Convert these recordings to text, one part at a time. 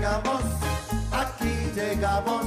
llegamos, aquí llegamos,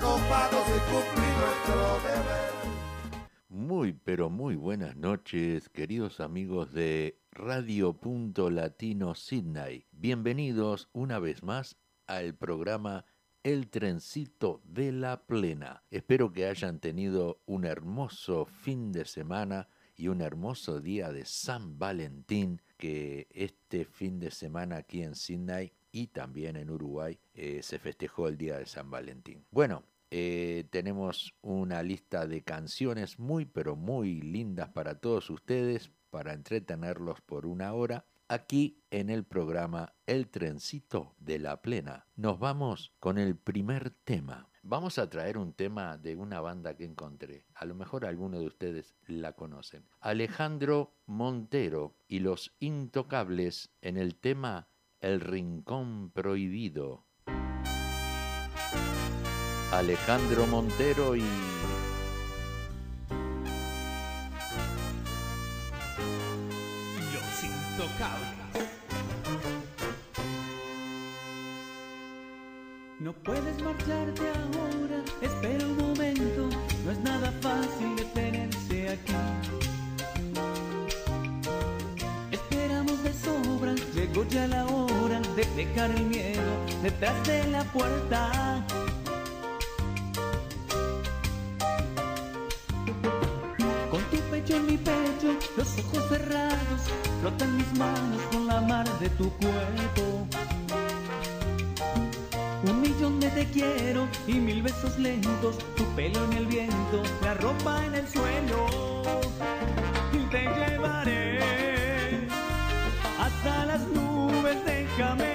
nuestro. Muy, pero muy buenas noches, queridos amigos de Radio Punto Latino Sydney. Bienvenidos una vez más al programa El Trencito de la Plena. Espero que hayan tenido un hermoso fin de semana y un hermoso día de San Valentín, que este fin de semana aquí en Sydney y también en Uruguay eh, se festejó el día de San Valentín. Bueno, eh, tenemos una lista de canciones muy pero muy lindas para todos ustedes, para entretenerlos por una hora, aquí en el programa El Trencito de la Plena. Nos vamos con el primer tema. Vamos a traer un tema de una banda que encontré. A lo mejor alguno de ustedes la conocen. Alejandro Montero y los Intocables en el tema El Rincón Prohibido. Alejandro Montero y Los Intocables. No puedes marcharte ahora, espera un momento, no es nada fácil detenerse aquí. Esperamos de sobra, llegó ya la hora dejar el miedo detrás de la puerta. Con tu pecho en mi pecho, los ojos cerrados, frotan mis manos con la mar de tu cuerpo. Un millón de te quiero y mil besos lentos, tu pelo en el viento, la ropa en el suelo. Y te llevaré hasta las nubes, déjame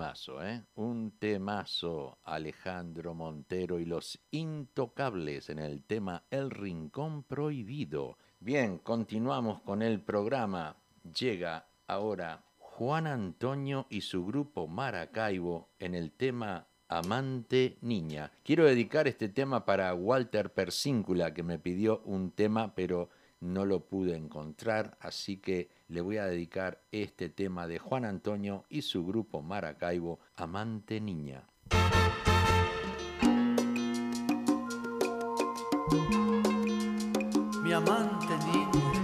temazo, ¿eh? Un temazo, Alejandro Montero y los intocables en el tema El Rincón Prohibido. Bien, continuamos con el programa. Llega ahora Juan Antonio y su grupo Maracaibo en el tema Amante Niña. Quiero dedicar este tema para Walter Persíncula, que me pidió un tema, pero no lo pude encontrar, así que le voy a dedicar este tema de Juan Antonio y su grupo Maracaibo, Amante Niña. mi amante niña.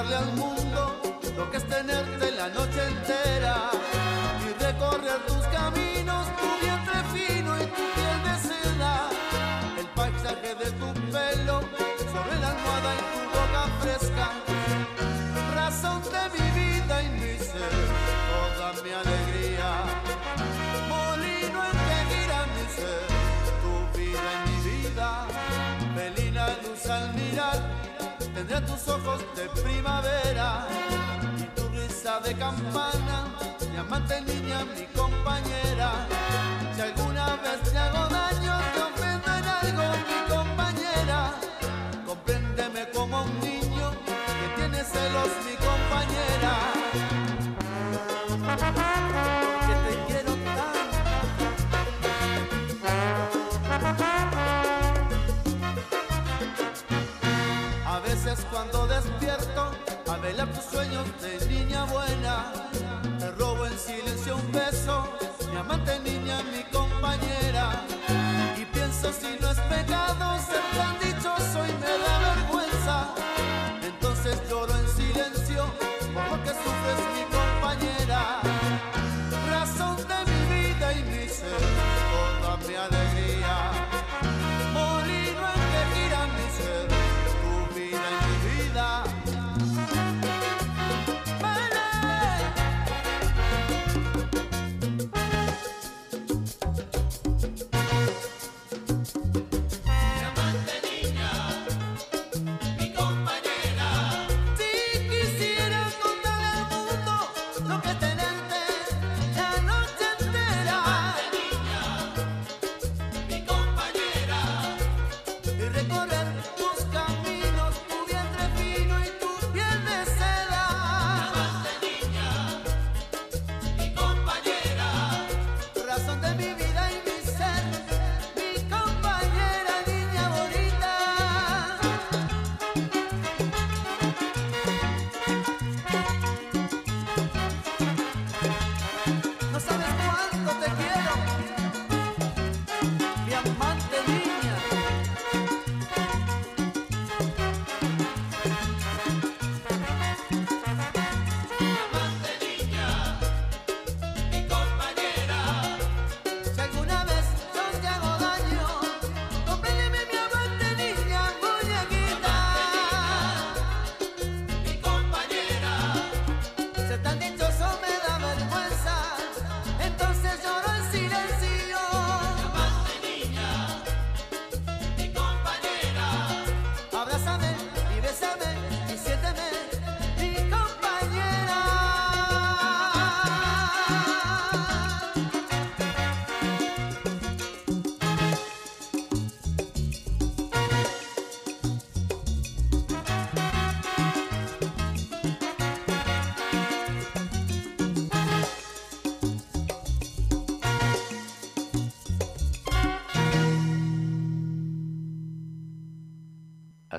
Contarle al mundo lo que es tenerte la noche tendré tus ojos de primavera y tu risa de campana, mi amante niña, mi compañera. Si alguna vez te hago daño, te ofendo en algo, mi compañera. Compréndeme como un niño que tiene celos, mi de niña buena, te robo en silencio un beso, mi amante niña, mi compañera. enamorado.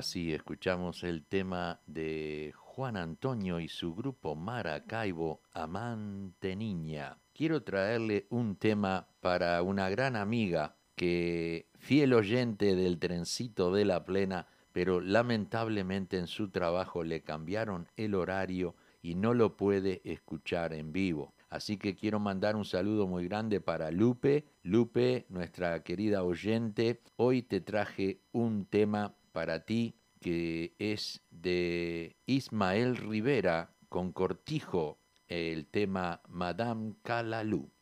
Así escuchamos el tema de Juan Antonio y su grupo Maracaibo, Amante Niña. Quiero traerle un tema para una gran amiga que, fiel oyente del trencito de la plena, pero lamentablemente en su trabajo le cambiaron el horario y no lo puede escuchar en vivo. Así que quiero mandar un saludo muy grande para Lupe. Lupe, nuestra querida oyente, hoy te traje un tema para ti que es de Ismael Rivera con Cortijo, el tema Madame Calalú.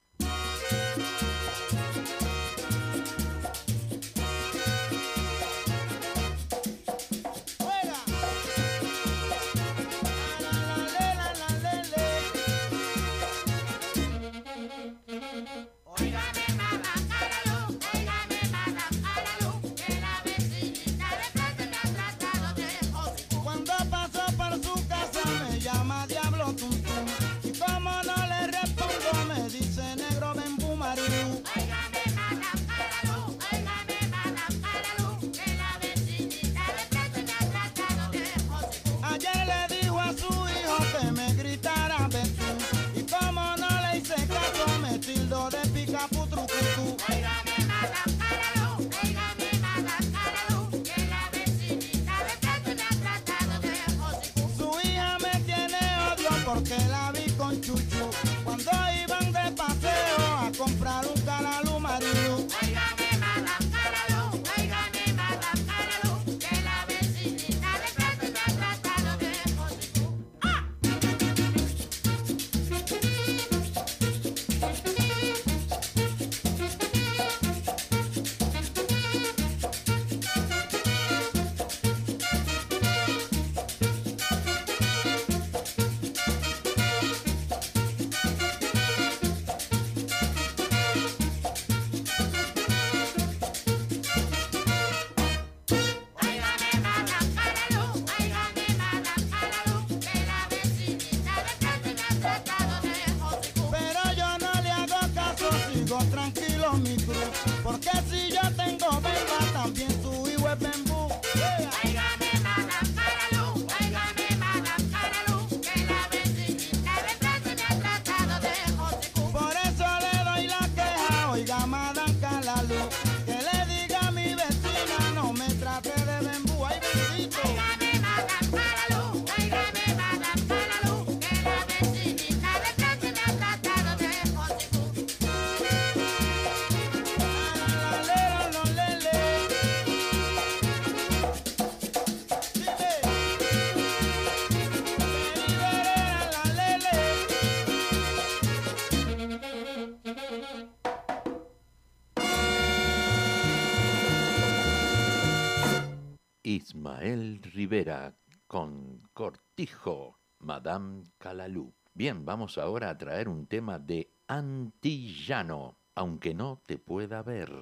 Con Cortijo, Madame Calalú. Bien, vamos ahora a traer un tema de Antillano, aunque no te pueda ver.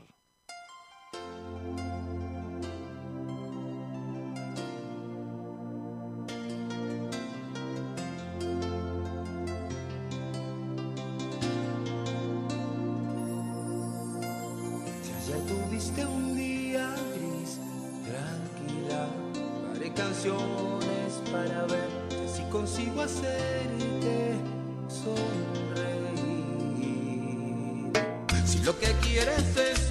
Para ver si consigo hacerte sonreír. Si lo que quieres es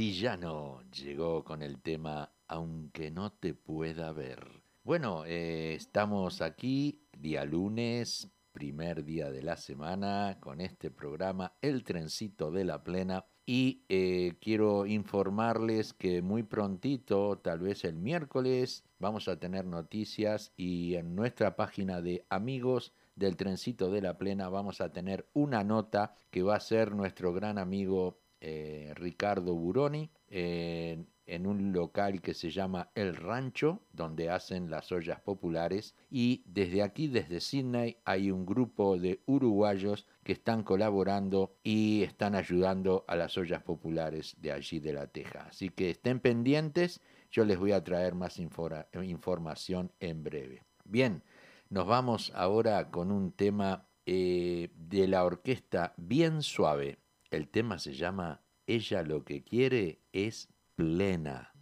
Antillano llegó con el tema Aunque no te pueda ver. Bueno, eh, estamos aquí día lunes, primer día de la semana, con este programa El Trencito de la Plena. Y eh, quiero informarles que muy prontito, tal vez el miércoles, vamos a tener noticias y en nuestra página de amigos del trencito de la plena vamos a tener una nota que va a ser nuestro gran amigo eh, Ricardo Buroni en un local que se llama El Rancho, donde hacen las ollas populares. Y desde aquí, desde Sydney, hay un grupo de uruguayos que están colaborando y están ayudando a las ollas populares de allí de la Teja. Así que estén pendientes, yo les voy a traer más información en breve. Bien, nos vamos ahora con un tema eh, de la orquesta bien suave. El tema se llama Ella lo que quiere es plena.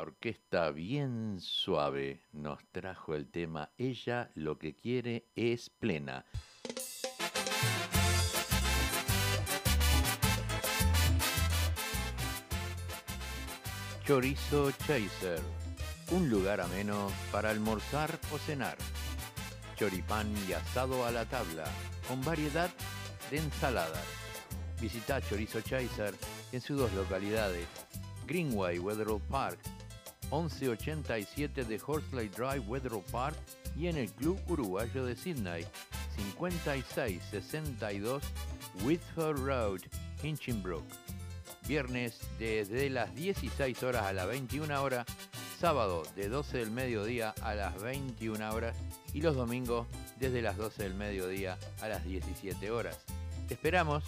Orquesta bien suave nos trajo el tema Ella lo que quiere es plena. Chorizo Chaser, un lugar ameno para almorzar o cenar. Choripán y asado a la tabla, con variedad de ensaladas. Visita Chorizo Chaser en sus dos localidades, Greenway Weatherall Park 1187 de Horsley Drive, Weatherall Park y en el Club Uruguayo de Sydney, 5662 Whitford Road, Hinchinbrook. Viernes desde las 16 horas a las 21 horas, sábado de 12 del mediodía a las 21 horas y los domingos desde las 12 del mediodía a las 17 horas. Te esperamos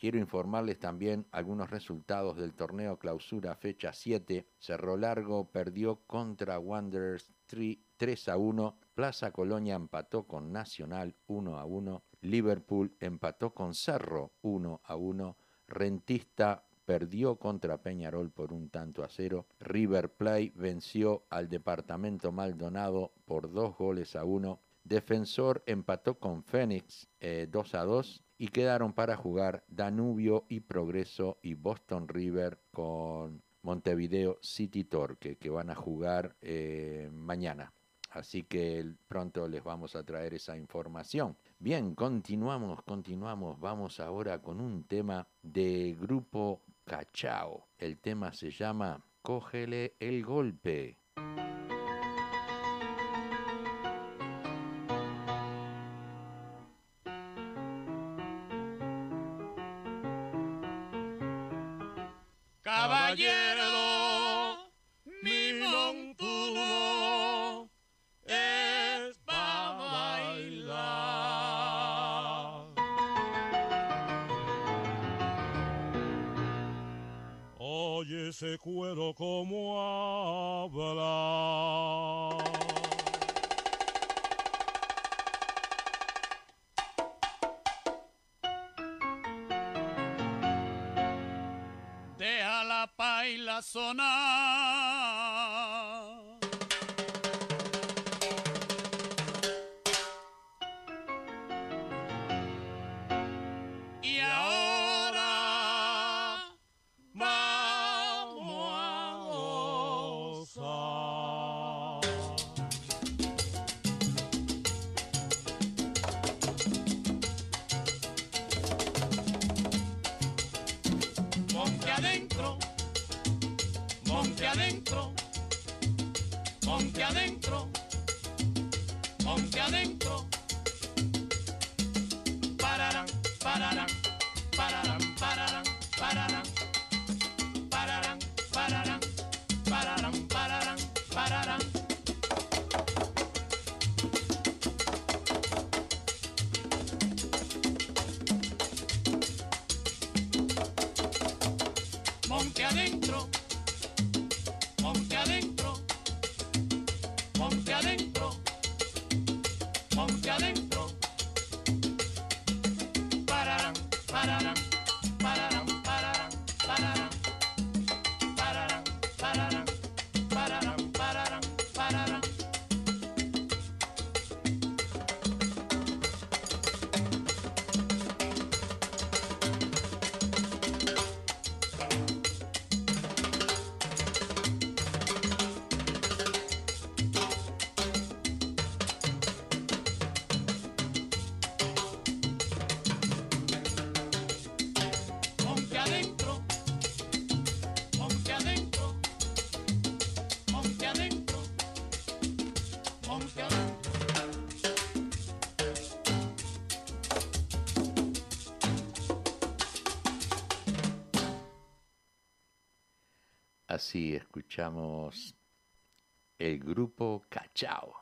Quiero informarles también algunos resultados del torneo clausura fecha 7. Cerro Largo perdió contra Wanderers 3 a 1. Plaza Colonia empató con Nacional 1 a 1. Liverpool empató con Cerro 1 a 1. Rentista perdió contra Peñarol por un tanto a cero. River Plate venció al Departamento Maldonado por dos goles a uno. Defensor empató con Fénix 2 eh, a 2 y quedaron para jugar Danubio y Progreso y Boston River con Montevideo City Torque que van a jugar eh, mañana. Así que pronto les vamos a traer esa información. Bien, continuamos, continuamos. Vamos ahora con un tema de grupo Cachao. El tema se llama Cógele el golpe. Ponte adentro, ponte adentro. Así escuchamos el grupo Cachao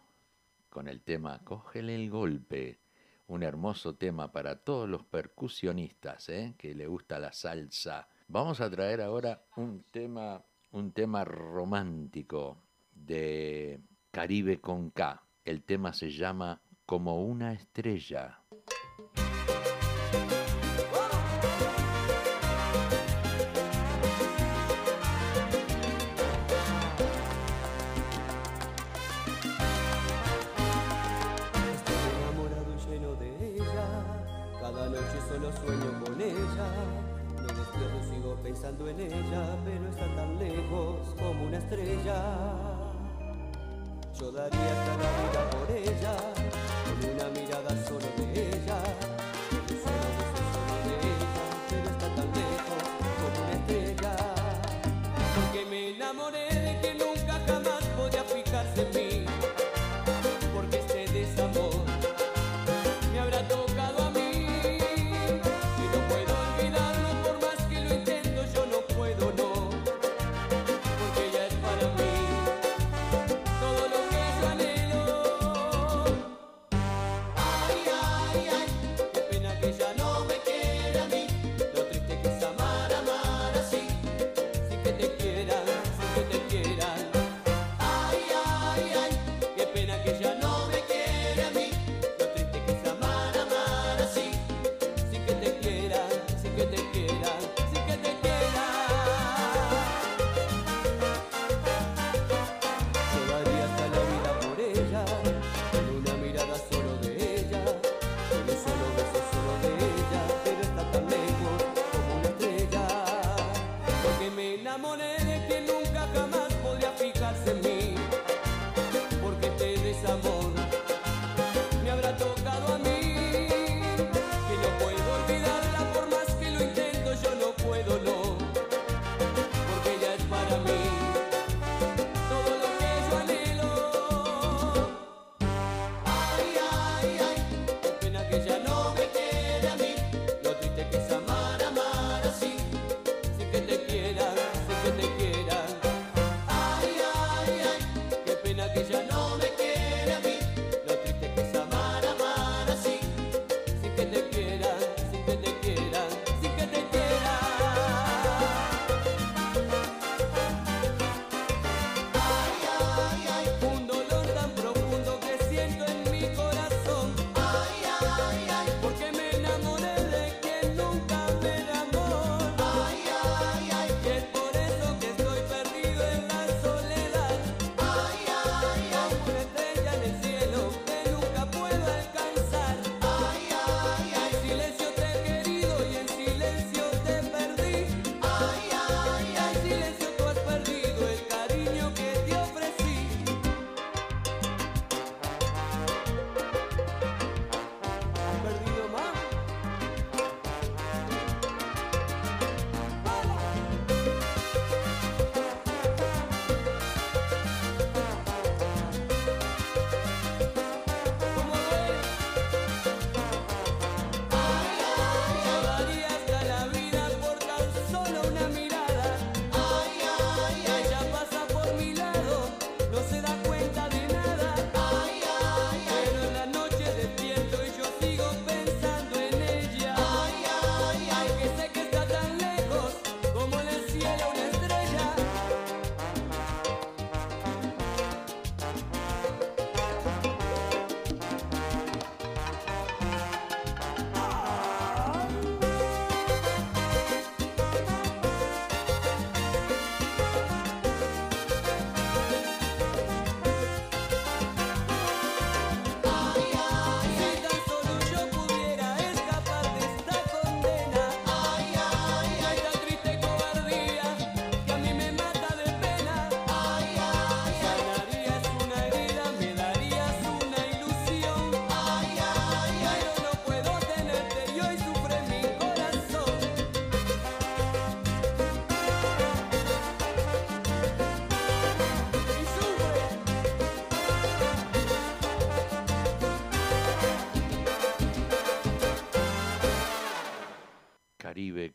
con el tema Cógele el golpe, un hermoso tema para todos los percusionistas ¿eh? que le gusta la salsa. Vamos a traer ahora un tema, un tema romántico de Caribe con K. El tema se llama Como una estrella. Pensando en ella, pero está tan lejos como una estrella. Yo daría cada vida por ella, con una mirada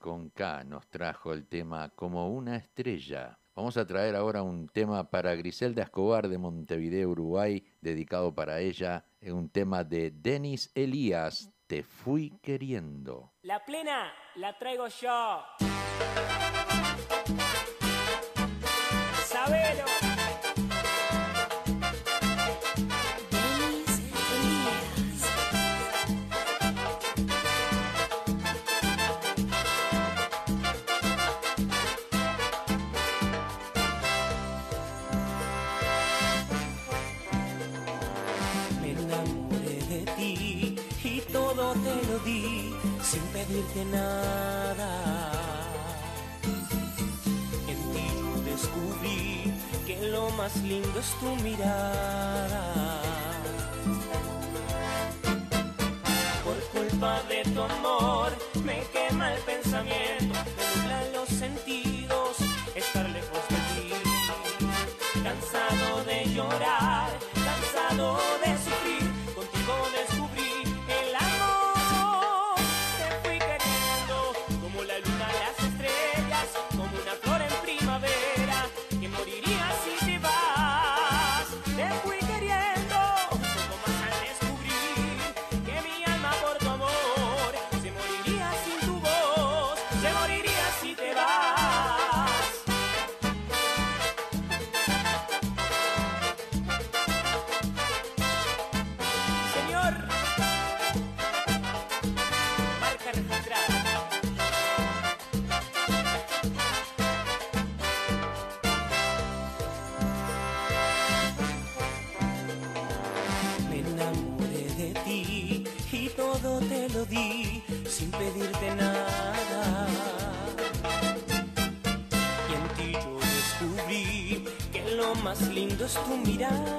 con K nos trajo el tema como una estrella. Vamos a traer ahora un tema para Griselda Escobar de Montevideo, Uruguay, dedicado para ella, un tema de Denis Elías, Te fui queriendo. La plena la traigo yo. Sabelo. Sin pedirte nada. En ti yo descubrí que lo más lindo es tu mirada. Por culpa de tu amor me quema el pensamiento, me nublan los sentidos, tu mirada.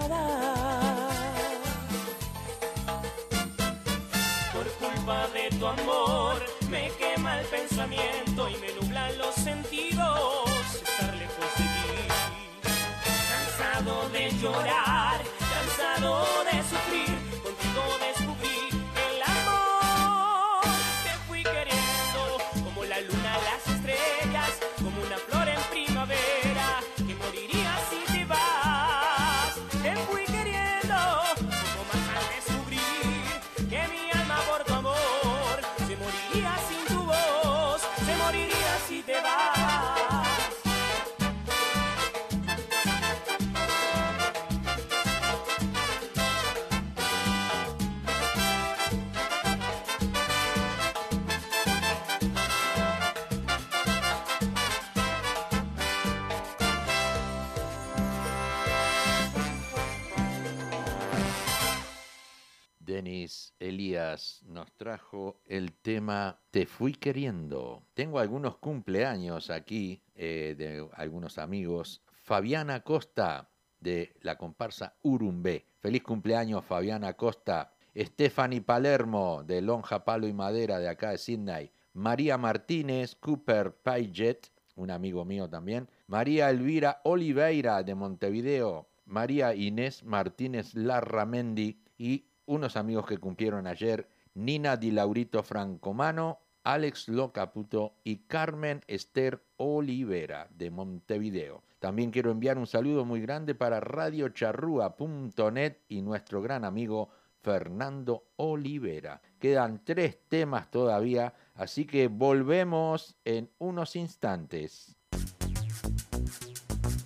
Trajo el tema Te fui queriendo. Tengo algunos cumpleaños aquí eh, de algunos amigos. Fabiana Costa de la comparsa Urumbé. Feliz cumpleaños Fabiana Costa. Stephanie Palermo de Lonja Palo y Madera de acá de Sydney. María Martínez, Cooper Paget, un amigo mío también. María Elvira Oliveira de Montevideo. María Inés Martínez Larramendi y unos amigos que cumplieron ayer, Nina Di Laurito Francomano, Alex Locaputo y Carmen Esther Olivera de Montevideo. También quiero enviar un saludo muy grande para radiocharrúa.net y nuestro gran amigo Fernando Olivera. Quedan tres temas todavía, así que volvemos en unos instantes.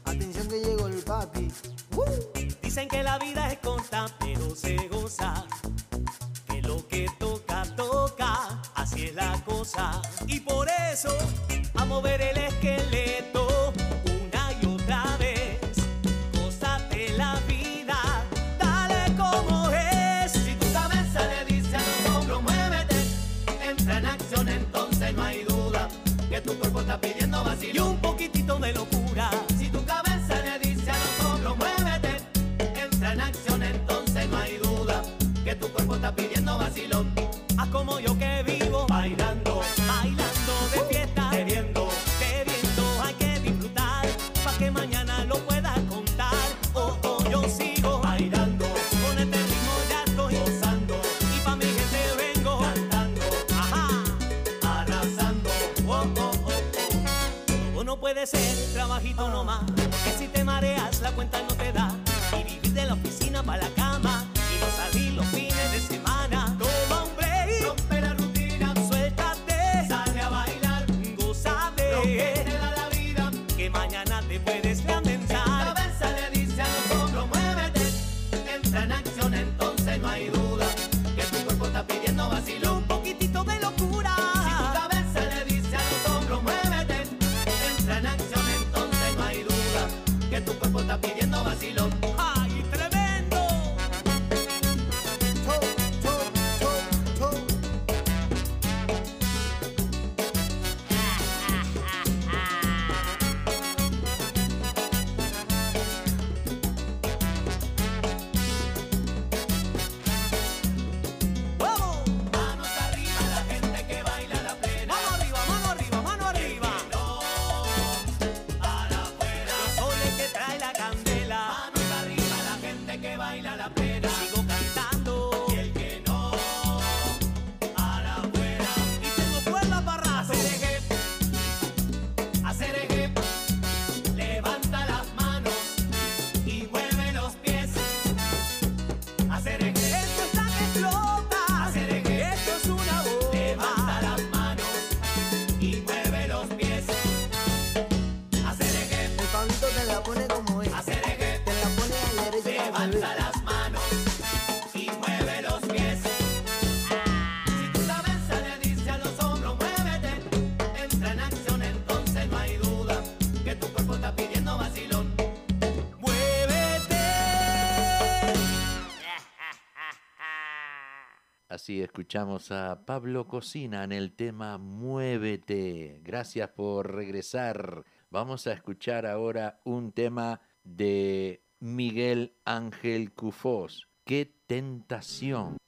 Atención que llegó el papi. Dicen que la vida es corta, pero se goza. Lo que toca, toca. Así es la cosa. Y por eso, a mover el esqueleto una y otra vez. Gózate la vida, dale como es. Si tu cabeza le dice a los hombros, muévete. Entra en acción, entonces no hay duda. Que tu cuerpo está pidiendo vacío. Y un poquitito de locura. abajito nomás, porque si te mareas la cuenta no te da. Y vivir de la oficina para la cama. Y no salir los fines de semana. Toma un break, rompe la rutina, suéltate, sale a bailar, goza de la vida que mañana Así escuchamos a Pablo Cocina en el tema Muévete. Gracias por regresar. Vamos a escuchar ahora un tema de Miguel Ángel Cufós. ¡Qué tentación!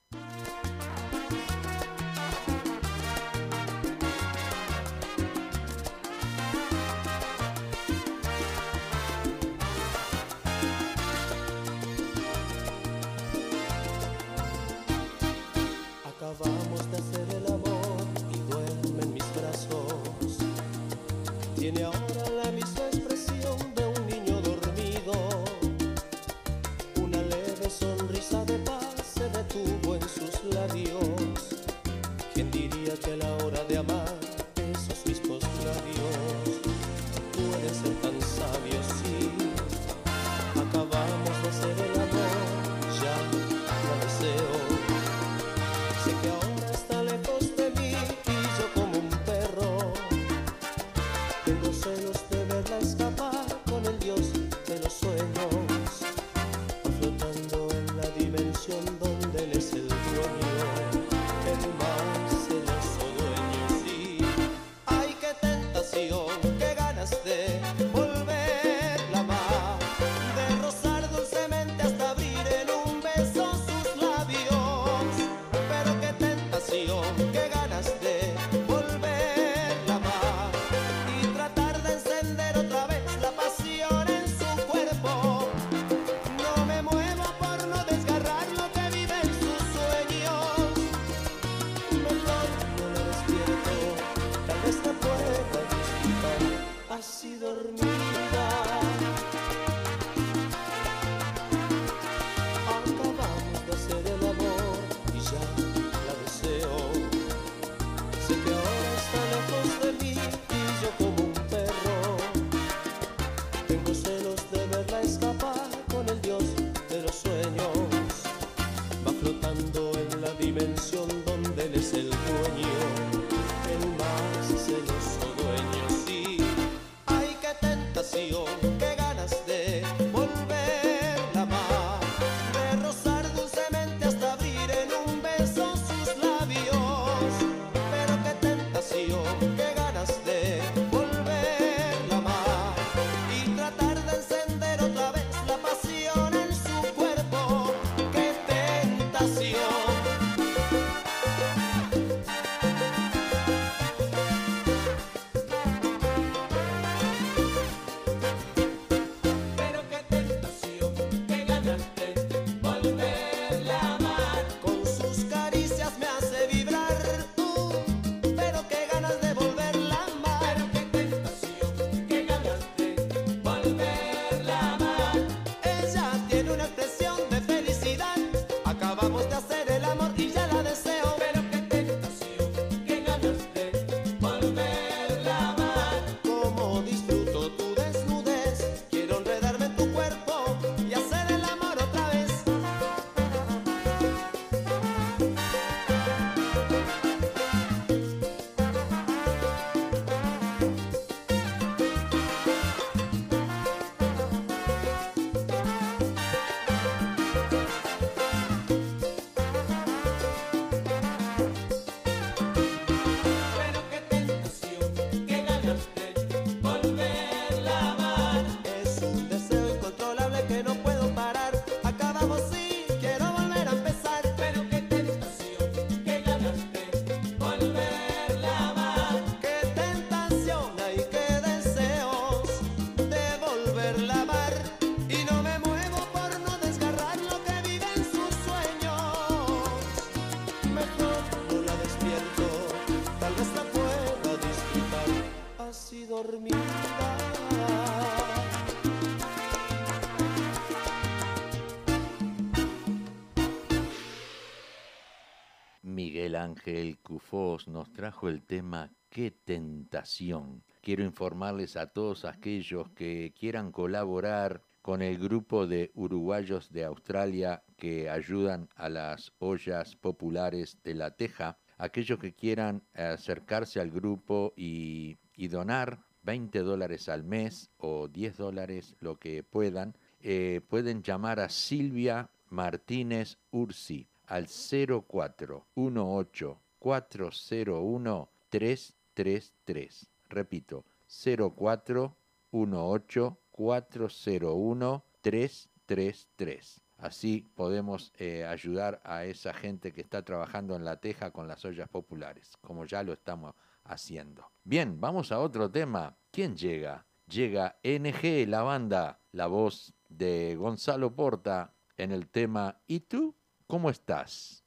Ángel Cufós nos trajo el tema Qué tentación. Quiero informarles a todos aquellos que quieran colaborar con el grupo de uruguayos de Australia que ayudan a las ollas populares de la Teja, aquellos que quieran acercarse al grupo y, donar 20 dólares al mes o 10 dólares, lo que puedan, eh, pueden llamar a Silvia Martínez Ursi al 0418 401 333. Repito, 0418 401 333. Así podemos eh, ayudar a esa gente que está trabajando en la teja con las ollas populares, como ya lo estamos haciendo. Bien, vamos a otro tema. ¿Quién llega? Llega NG, la banda, la voz de Gonzalo Porta en el tema ¿Y tú? ¿Cómo estás?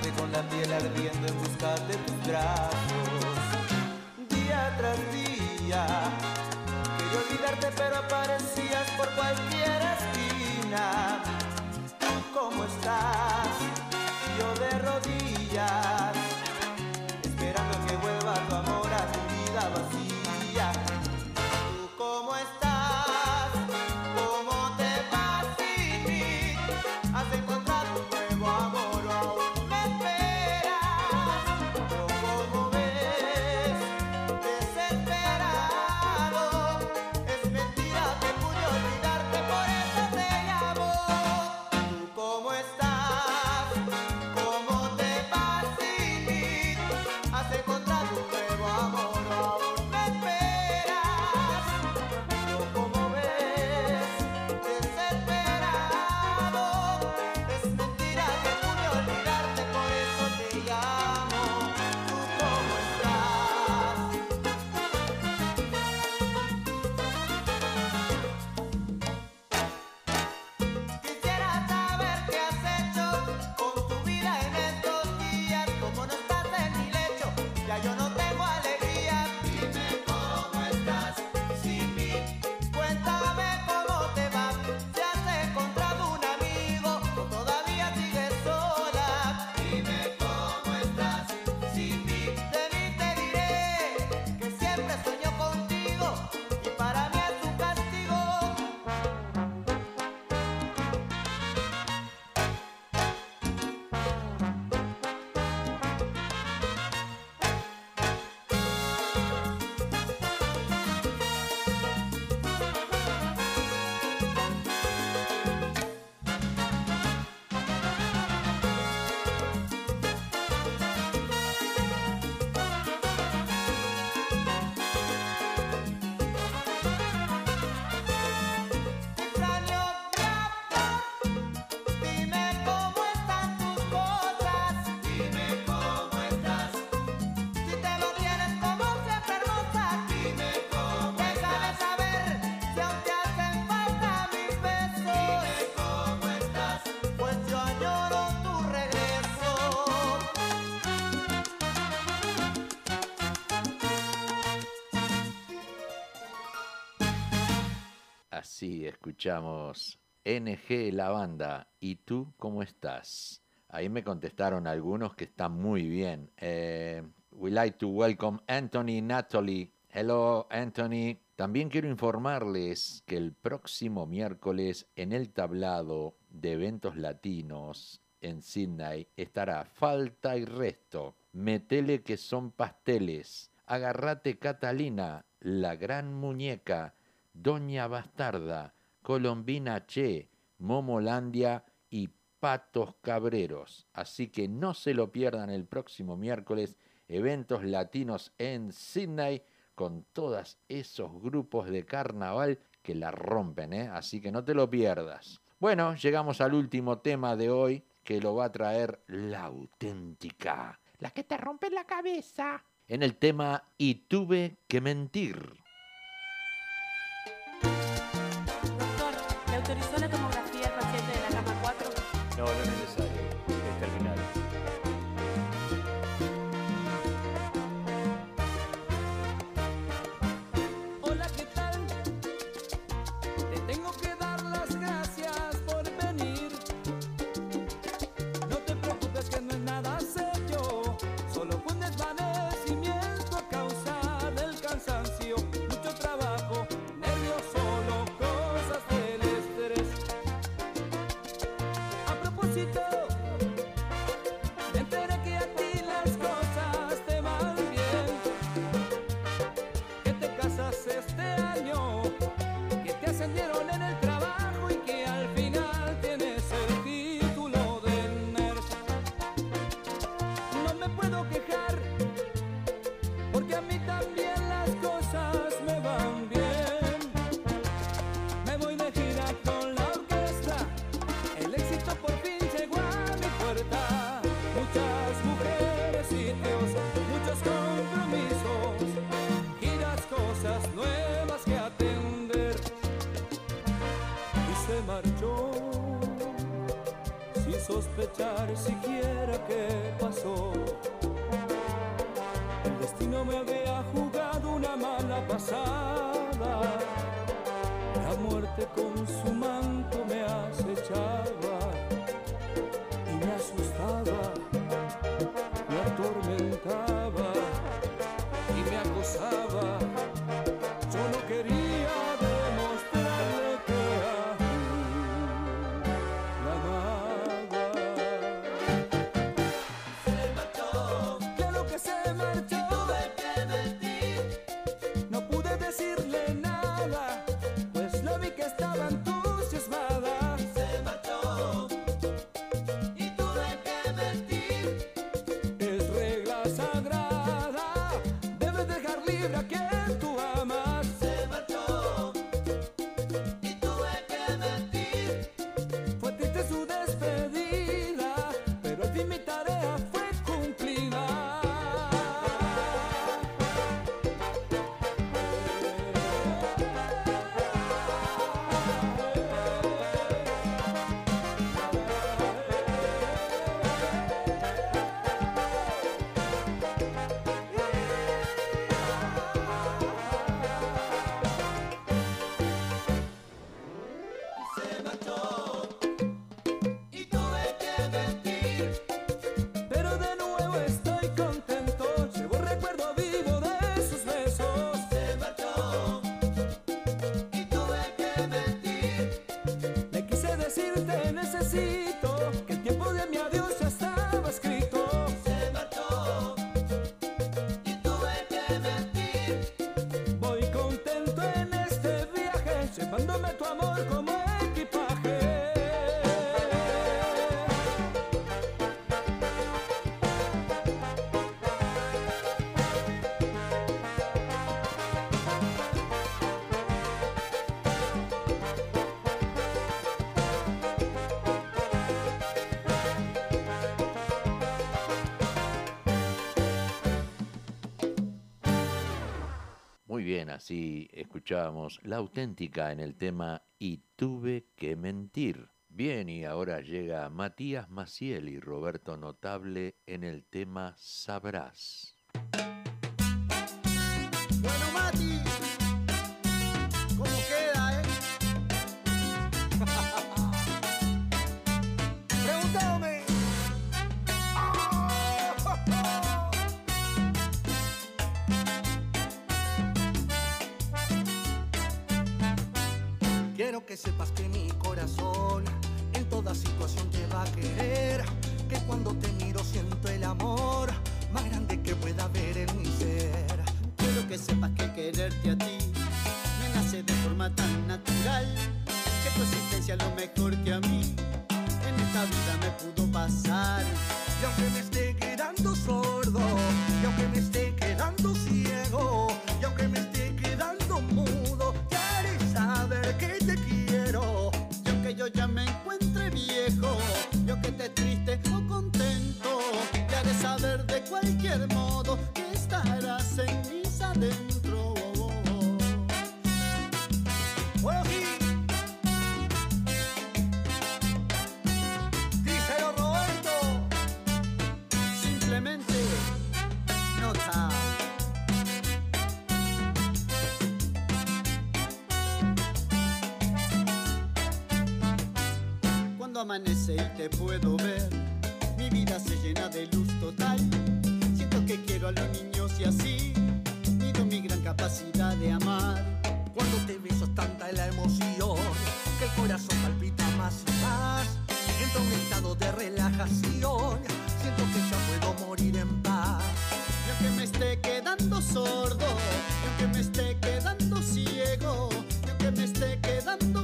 Parte con la piel ardiendo en busca de tus brazos, Así escuchamos NG La Banda. ¿Y tú cómo estás? Ahí me contestaron algunos que están muy bien. Eh, we like to welcome Anthony Natalie. Hello, Anthony. También quiero informarles que el próximo miércoles en el tablado de eventos latinos en Sydney estará Falta y Resto. Metele que son pasteles. Agarrate Catalina, la gran muñeca, Doña Bastarda, Colombina Che, Momolandia y Patos Cabreros. Así que no se lo pierdan el próximo miércoles, eventos latinos en Sydney con todos esos grupos de carnaval que la rompen, ¿eh? así que no te lo pierdas. Bueno, llegamos al último tema de hoy que lo va a traer la auténtica, la que te rompe la cabeza, en el tema Y tuve que mentir. Autorizó la tomografía sospechar siquiera qué pasó. Bien, así escuchábamos la auténtica en el tema Y tuve que mentir. Bien, y ahora llega Matías Maciel y Roberto Notable en el tema Sabrás. Bueno, Mati, que sepas que mi corazón en toda situación te va a querer. Que cuando te miro siento el amor más grande que pueda haber en mi ser. Quiero que sepas que quererte a ti me nace de forma tan natural. Que tu existencia es lo mejor que a mí en esta vida me pudo pasar. Y aunque me esté quedando sordo, y aunque me esté quedando ciego, y aunque ya me encuentre viejo, y aunque esté triste o contento, te haré saber de cualquier modo amanece y te puedo ver, mi vida se llena de luz total. Siento que quiero a los niños y así mido mi gran capacidad de amar. Cuando te beso es tanta la emoción que el corazón palpita más y más. Entro en un estado de relajación, siento que ya puedo morir en paz. Y aunque me esté quedando sordo, y aunque me esté quedando ciego, y aunque me esté quedando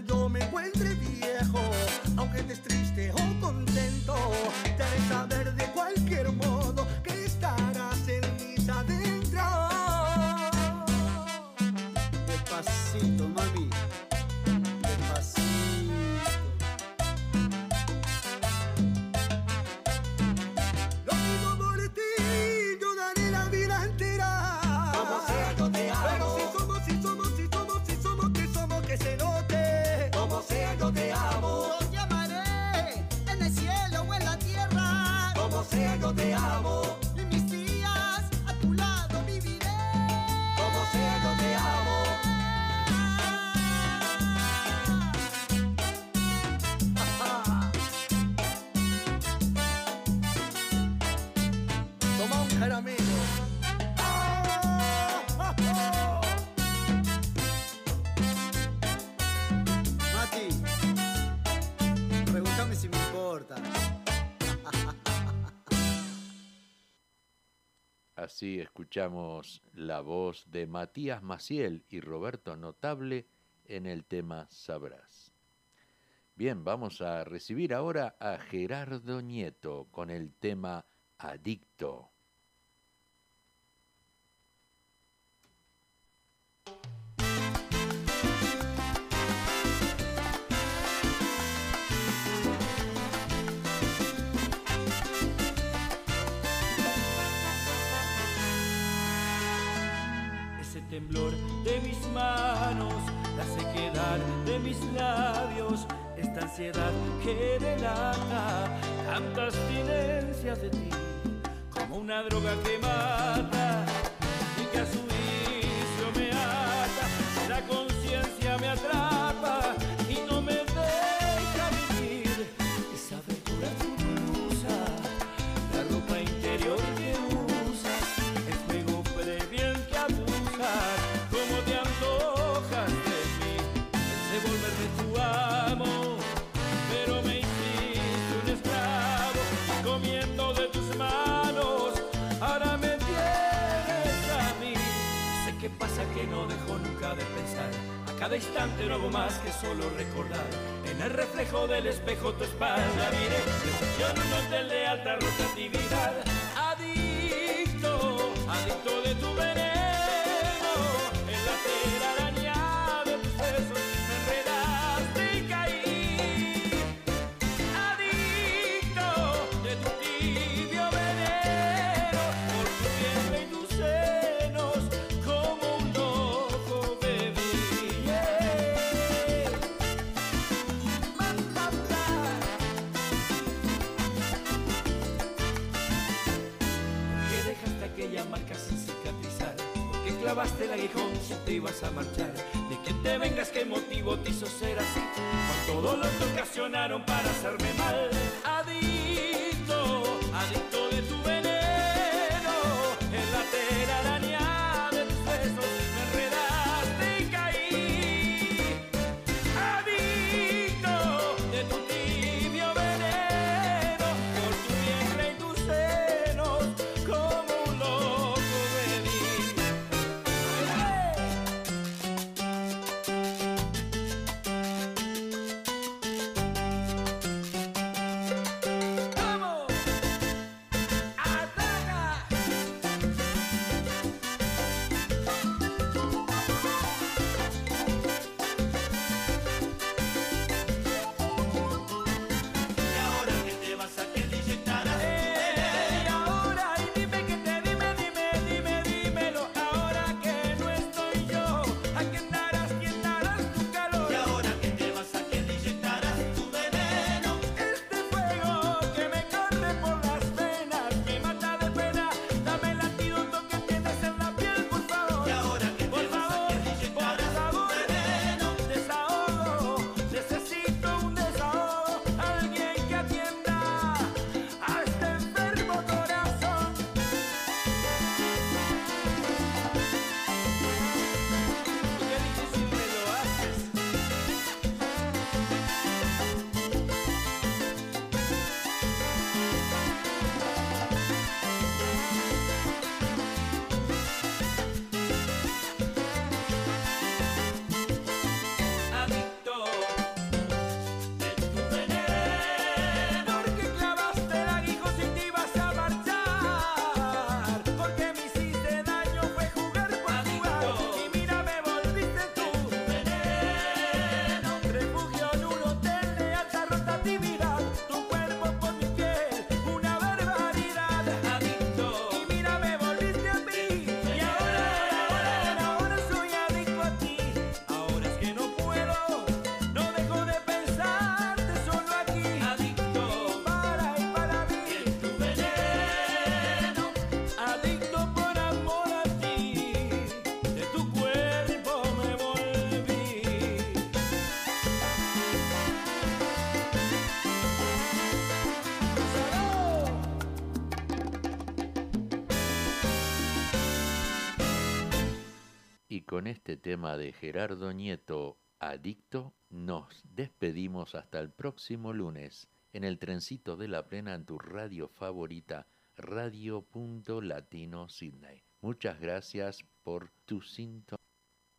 quiero. Así escuchamos la voz de Matías Maciel y Roberto Notable en el tema Sabrás. Bien, vamos a recibir ahora a Gerardo Nieto con el tema Adicto. Temblor de mis manos, la sequedad de mis labios, esta ansiedad que delata tanta abstinencia de ti, como una droga que mata que no dejo nunca de pensar, a cada instante no hago más que solo recordar, en el reflejo del espejo tu espalda, mire, reflexión un hotel de alta rotatividad, Que clavaste el aguijón si te ibas a marchar? ¿De que te vengas? ¿Qué motivo te hizo ser así? Con todo lo que ocasionaron para hacerme mal. Adicto, adicto con este tema de Gerardo Nieto, Adicto, nos despedimos hasta el próximo lunes en el trencito de la plena en tu radio favorita, Radio Latino Sydney. Muchas gracias por tu sintonía.